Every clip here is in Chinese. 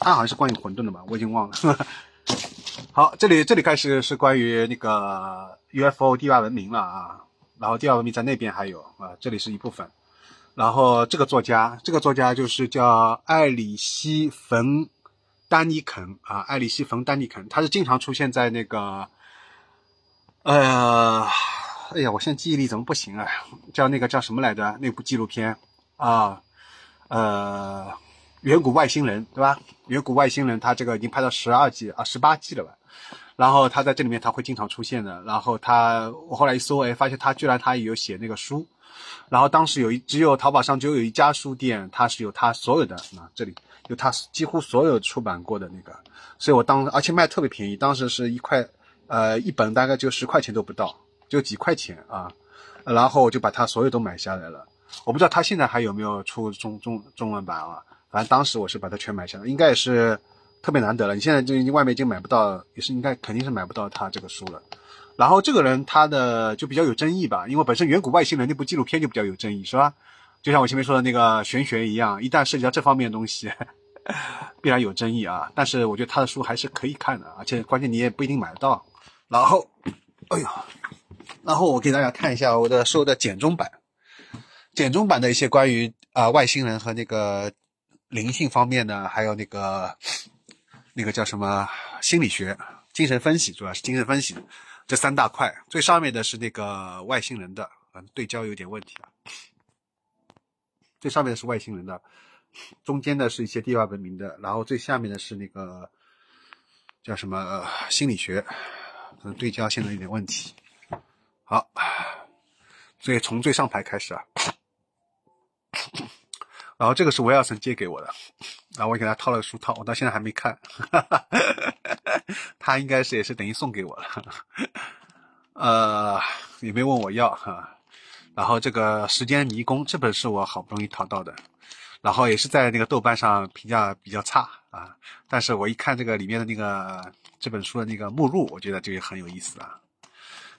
它好像是关于混沌的吧，我已经忘了。好，这里这里开始是关于那个 UFO 地外文明了啊，然后地外文明在那边还有啊，这里是一部分。然后这个作家，这个作家就是叫艾里希·冯·丹尼肯啊，艾里希·冯·丹尼肯，他是经常出现在那个，呃，哎呀，我现在记忆力怎么不行啊？叫那个叫什么来着？那部纪录片啊，呃，远古外星人对吧？远古外星人，他这个已经拍到十二季啊，十八季了吧？然后他在这里面他会经常出现的。然后他，我后来一搜，哎，发现他居然他也有写那个书。然后当时有一只有淘宝上就有一家书店，它是有他所有的啊，这里有他几乎所有出版过的那个，所以我当而且卖特别便宜，当时是一块，呃，一本大概就十块钱都不到，就几块钱啊，然后我就把它所有都买下来了。我不知道他现在还有没有出中中中文版啊，反正当时我是把它全买下来，应该也是特别难得了。你现在就已经外面已经买不到，也是应该肯定是买不到他这个书了。然后这个人他的就比较有争议吧，因为本身远古外星人那部纪录片就比较有争议，是吧？就像我前面说的那个玄学一样，一旦涉及到这方面的东西，必然有争议啊。但是我觉得他的书还是可以看的，而且关键你也不一定买得到。然后，哎呦，然后我给大家看一下我的收的简中版，简中版的一些关于啊外星人和那个灵性方面呢，还有那个那个叫什么心理学、精神分析，主要是精神分析。这三大块，最上面的是那个外星人的，嗯，对焦有点问题啊。最上面的是外星人的，中间的是一些地外文明的，然后最下面的是那个叫什么心理学，可能对焦现在有点问题。好，所以从最上排开始啊。然后这个是威尔森借给我的，然后我给他套了个书套，我到现在还没看。他应该是也是等于送给我了，呃，也没问我要哈。然后这个《时间迷宫》这本是我好不容易淘到的，然后也是在那个豆瓣上评价比较差啊。但是我一看这个里面的那个这本书的那个目录，我觉得这个很有意思啊。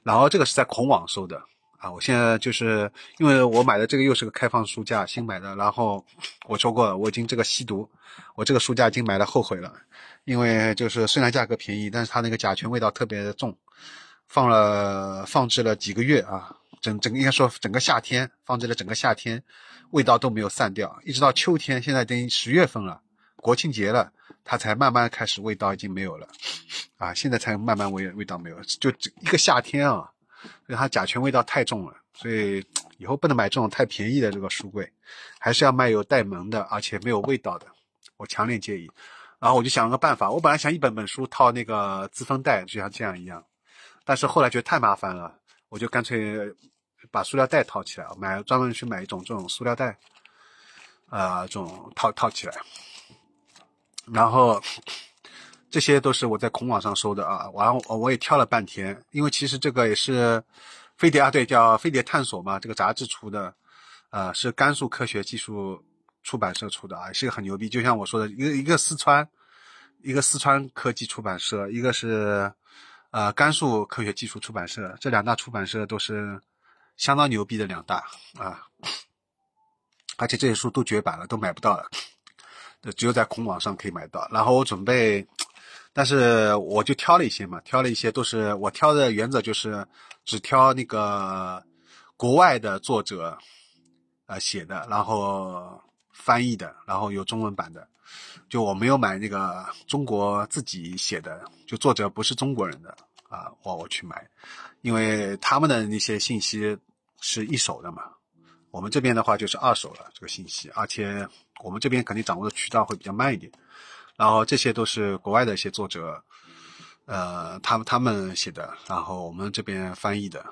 然后这个是在孔网收的啊。我现在就是因为我买的这个又是个开放书架，新买的。然后我说过，我已经这个吸毒，我这个书架已经买了后悔了。因为就是虽然价格便宜，但是它那个甲醛味道特别的重，放了放置了几个月啊，整整应该说整个夏天放置了整个夏天，味道都没有散掉，一直到秋天，现在等于十月份了，国庆节了，它才慢慢开始味道已经没有了，啊，现在才慢慢味味道没有，就一个夏天啊，因为它甲醛味道太重了，所以以后不能买这种太便宜的这个书柜，还是要买有带门的，而且没有味道的，我强烈建议。然后我就想了个办法，我本来想一本本书套那个自封袋，就像这样一样，但是后来觉得太麻烦了，我就干脆把塑料袋套起来，买专门去买一种这种塑料袋，啊，这种套套起来。然后这些都是我在孔网上收的啊，完我也挑了半天，因为其实这个也是飞碟啊，对，叫飞碟探索嘛，这个杂志出的，呃，是甘肃科学技术。出版社出的啊，是个很牛逼。就像我说的，一个一个四川，一个四川科技出版社，一个是呃甘肃科学技术出版社，这两大出版社都是相当牛逼的两大啊。而且这些书都绝版了，都买不到了，只有在孔网上可以买到。然后我准备，但是我就挑了一些嘛，挑了一些都是我挑的原则就是只挑那个国外的作者呃写的，然后。翻译的，然后有中文版的，就我没有买那个中国自己写的，就作者不是中国人的啊，我我去买，因为他们的那些信息是一手的嘛，我们这边的话就是二手了这个信息，而且我们这边肯定掌握的渠道会比较慢一点，然后这些都是国外的一些作者，呃，他们他们写的，然后我们这边翻译的。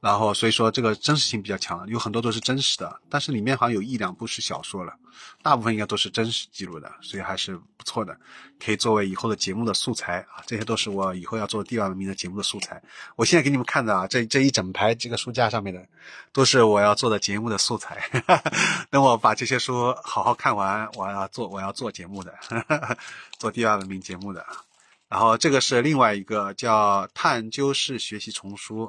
然后，所以说这个真实性比较强，有很多都是真实的，但是里面好像有一两部是小说了，大部分应该都是真实记录的，所以还是不错的，可以作为以后的节目的素材啊。这些都是我以后要做第二文明的节目的素材。我现在给你们看的啊，这这一整排这个书架上面的，都是我要做的节目的素材。等我把这些书好好看完，我要做我要做节目的，做第二文明节目的。然后这个是另外一个叫《探究式学习丛书》。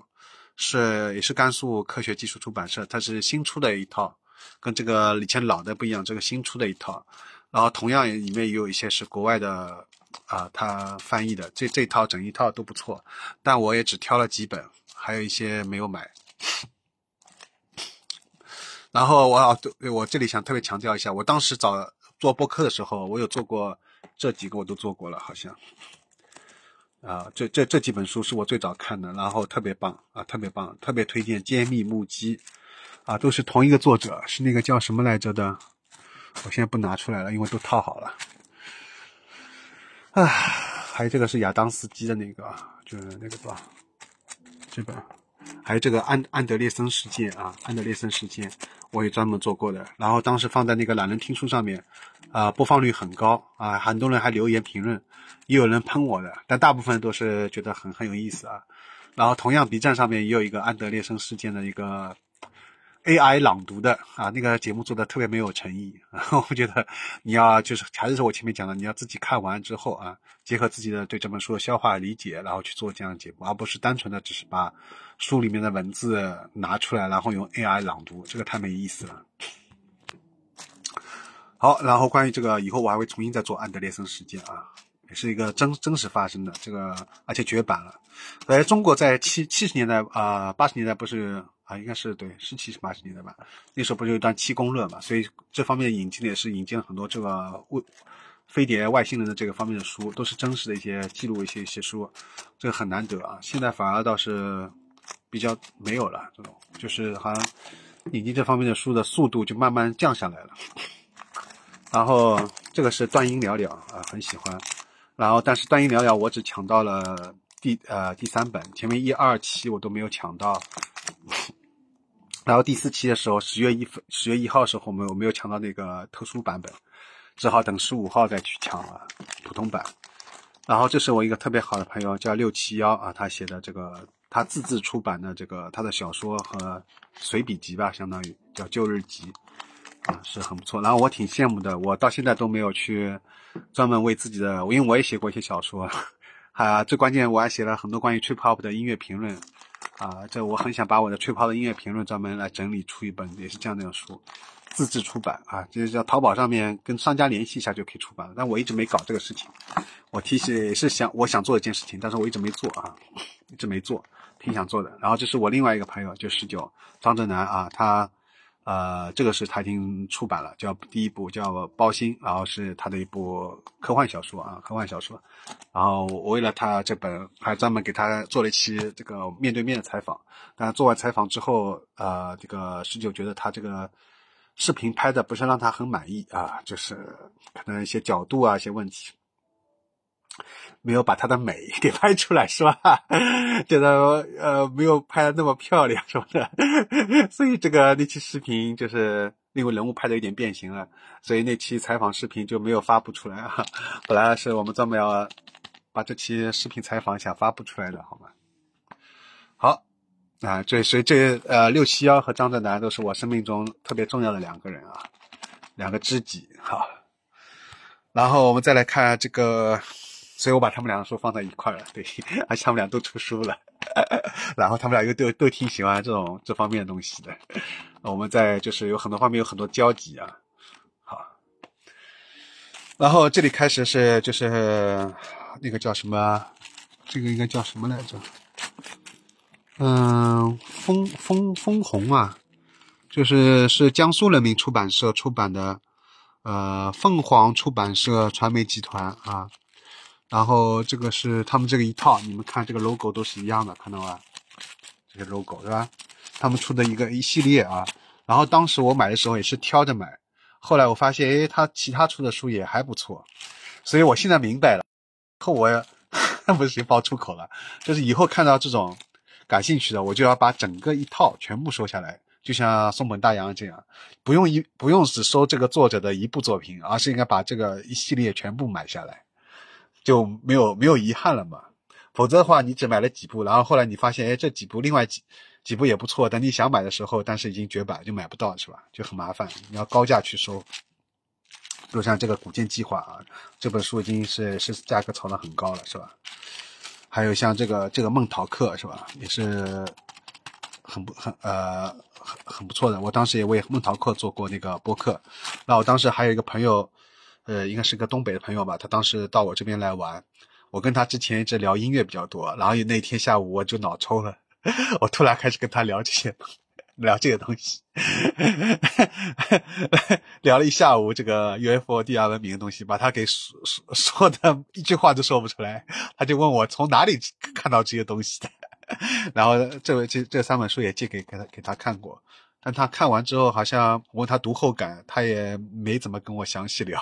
是，也是甘肃科学技术出版社，它是新出的一套，跟这个以前老的不一样，这个新出的一套，然后同样里面也有一些是国外的啊，他翻译的，这这套整一套都不错，但我也只挑了几本，还有一些没有买。然后我我这里想特别强调一下，我当时找做播客的时候，我有做过这几个，我都做过了，好像。啊，这这这几本书是我最早看的，然后特别棒啊，特别棒，特别推荐《揭秘目击》，啊，都是同一个作者，是那个叫什么来着的？我现在不拿出来了，因为都套好了。啊，还有这个是亚当斯基的那个，就是那个吧，这本，还有这个安安德烈森事件啊，安德烈森事件，我也专门做过的，然后当时放在那个懒人听书上面，啊，播放率很高啊，很多人还留言评论。也有人喷我的，但大部分都是觉得很很有意思啊。然后同样，B 站上面也有一个安德烈森事件的一个 AI 朗读的啊，那个节目做的特别没有诚意。然后我觉得你要就是还是我前面讲的，你要自己看完之后啊，结合自己的对这本书的消化理解，然后去做这样的节目，而不是单纯的只是把书里面的文字拿出来，然后用 AI 朗读，这个太没意思了。好，然后关于这个以后我还会重新再做安德烈森事件啊。也是一个真真实发生的这个，而且绝版了。在中国在七七十年代啊八十年代不是啊应该是对是七十八十年代吧，那时候不是有一段七公论嘛，所以这方面引进的也是引进了很多这个未飞碟外星人的这个方面的书，都是真实的一些记录一些一些书，这个很难得啊。现在反而倒是比较没有了这种，就是好像引进这方面的书的速度就慢慢降下来了。然后这个是断音聊聊啊，很喜欢。然后，但是断音聊聊我只抢到了第呃第三本，前面一二期我都没有抢到。然后第四期的时候，十月一分十月一号的时候，我们我没有抢到那个特殊版本，只好等十五号再去抢了普通版。然后这是我一个特别好的朋友，叫六七幺啊，他写的这个他自制出版的这个他的小说和随笔集吧，相当于叫旧日集。是很不错。然后我挺羡慕的，我到现在都没有去专门为自己的，因为我也写过一些小说，啊，最关键我还写了很多关于 trip hop 的音乐评论，啊，这我很想把我的 trip hop 的音乐评论专门来整理出一本，也是这样的书，自制出版啊，就是叫淘宝上面跟商家联系一下就可以出版了。但我一直没搞这个事情，我其实也是想我想做一件事情，但是我一直没做啊，一直没做，挺想做的。然后这是我另外一个朋友，就十九张正南啊，他。呃，这个是他已经出版了，叫第一部叫《包心》，然后是他的一部科幻小说啊，科幻小说。然后我为了他这本，还专门给他做了一期这个面对面的采访。但做完采访之后，呃，这个十九觉得他这个视频拍的不是让他很满意啊，就是可能一些角度啊，一些问题。没有把她的美 给拍出来，是吧？觉得呃没有拍的那么漂亮什么的，所以这个那期视频就是因为人物拍的有点变形了，所以那期采访视频就没有发布出来啊。本来是我们专门要把这期视频采访想发布出来的，好吗？好啊，这所以这呃六七幺和张震南都是我生命中特别重要的两个人啊，两个知己哈。然后我们再来看这个。所以我把他们两个书放在一块了，对，而且他们俩都出书了，然后他们俩又都都挺喜欢这种这方面的东西的，我们在就是有很多方面有很多交集啊，好，然后这里开始是就是那个叫什么，这个应该叫什么来着？嗯，枫枫枫红啊，就是是江苏人民出版社出版的，呃，凤凰出版社传媒集团啊。然后这个是他们这个一套，你们看这个 logo 都是一样的，看到吗？这个 logo 是吧？他们出的一个一系列啊。然后当时我买的时候也是挑着买，后来我发现，哎，他其他出的书也还不错，所以我现在明白了。后我不是爆出口了，就是以后看到这种感兴趣的，我就要把整个一套全部收下来，就像松本大洋这样，不用一不用只收这个作者的一部作品，而是应该把这个一系列全部买下来。就没有没有遗憾了嘛？否则的话，你只买了几部，然后后来你发现，哎，这几部另外几几部也不错，等你想买的时候，但是已经绝版，就买不到，是吧？就很麻烦，你要高价去收。比如像这个《古剑计划》啊，这本书已经是是价格炒得很高了，是吧？还有像这个这个《梦逃客》，是吧？也是很不很呃很很不错的。我当时也为《梦逃客》做过那个播客，那我当时还有一个朋友。呃，应该是个东北的朋友吧，他当时到我这边来玩，我跟他之前一直聊音乐比较多，然后那天下午我就脑抽了，我突然开始跟他聊这些。聊这个东西，聊了一下午这个 UFO 地下文明的东西，把他给说说说的一句话都说不出来。他就问我从哪里看到这些东西的，然后这位这这三本书也借给给他给他看过。但他看完之后，好像我问他读后感，他也没怎么跟我详细聊，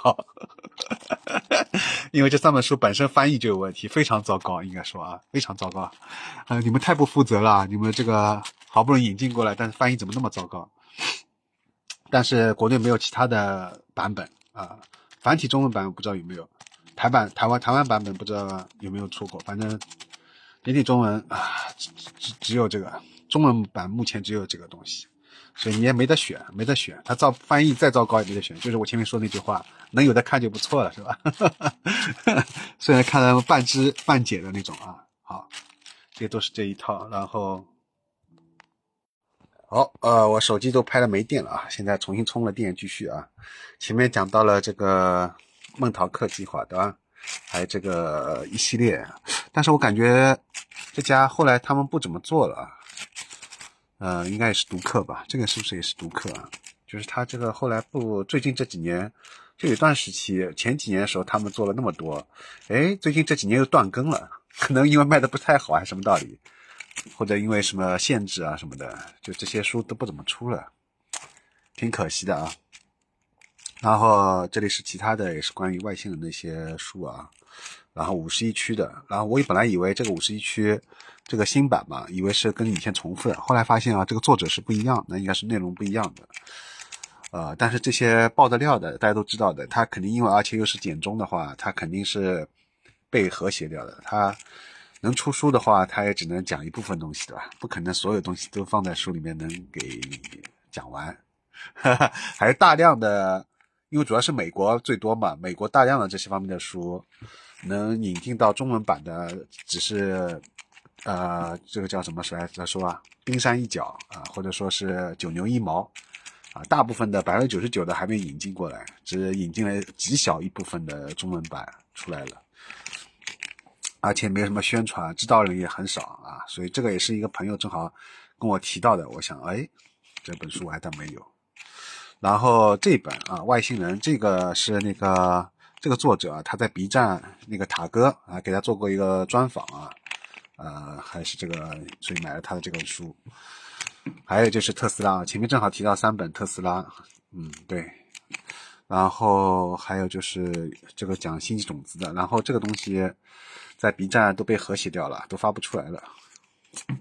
因为这三本书本身翻译就有问题，非常糟糕，应该说啊，非常糟糕。呃，你们太不负责了，你们这个好不容易引进过来，但是翻译怎么那么糟糕？但是国内没有其他的版本啊，繁体中文版不知道有没有，台版台湾台湾版本不知道有没有出过，反正简体中文啊，只只只有这个中文版，目前只有这个东西。所以你也没得选，没得选。他造翻译再糟糕也没得选，就是我前面说那句话，能有的看就不错了，是吧？虽然看了半知半解的那种啊。好，这都是这一套。然后，好，呃，我手机都拍了没电了啊，现在重新充了电，继续啊。前面讲到了这个梦淘客计划，对吧？还有这个一系列，但是我感觉这家后来他们不怎么做了啊。呃，应该也是读客吧？这个是不是也是读客啊？就是他这个后来不，最近这几年就有段时期，前几年的时候他们做了那么多，哎，最近这几年又断更了，可能因为卖的不太好还是什么道理，或者因为什么限制啊什么的，就这些书都不怎么出了，挺可惜的啊。然后这里是其他的，也是关于外星人的一些书啊。然后五十一区的，然后我本来以为这个五十一区这个新版嘛，以为是跟以前重复的，后来发现啊，这个作者是不一样，那应该是内容不一样的。呃，但是这些爆的料的，大家都知道的，他肯定因为而且又是简中的话，他肯定是被和谐掉的。他能出书的话，他也只能讲一部分东西，对吧？不可能所有东西都放在书里面能给讲完，还是大量的，因为主要是美国最多嘛，美国大量的这些方面的书。能引进到中文版的只是，呃，这个叫什么来来说啊？冰山一角啊，或者说是九牛一毛啊。大部分的百分之九十九的还没引进过来，只引进了极小一部分的中文版出来了，而且没有什么宣传，知道人也很少啊。所以这个也是一个朋友正好跟我提到的，我想，哎，这本书我还倒没有。然后这本啊，外星人这个是那个。这个作者啊，他在 B 站那个塔哥啊，给他做过一个专访啊，呃，还是这个，所以买了他的这本书。还有就是特斯拉，前面正好提到三本特斯拉，嗯，对。然后还有就是这个讲星际种子的，然后这个东西在 B 站都被和谐掉了，都发不出来了，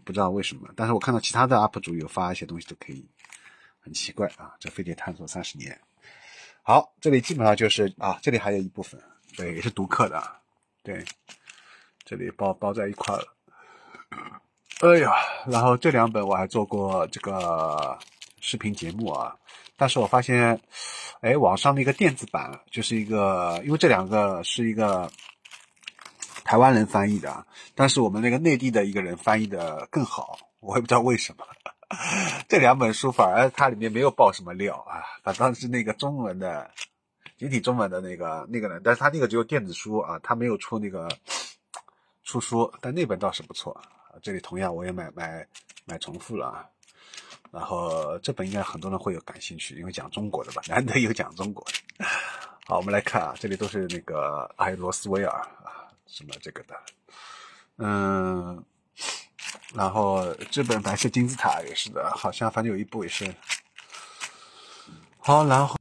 不知道为什么。但是我看到其他的 UP 主有发一些东西都可以，很奇怪啊，这非得探索三十年。好，这里基本上就是啊，这里还有一部分，对，也是读客的，对，这里包包在一块了。哎呀，然后这两本我还做过这个视频节目啊，但是我发现，哎，网上的一个电子版就是一个，因为这两个是一个台湾人翻译的，但是我们那个内地的一个人翻译的更好，我也不知道为什么。这两本书反而它里面没有爆什么料啊，反倒是那个中文的集体中文的那个那个人，但是他那个只有电子书啊，他没有出那个出书，但那本倒是不错。这里同样我也买买买重复了啊。然后这本应该很多人会有感兴趣，因为讲中国的吧，难得有讲中国的。好，我们来看啊，这里都是那个还有罗斯威尔啊什么这个的，嗯。然后这本白色金字塔也是的，好像反正有一部也是。好，然后。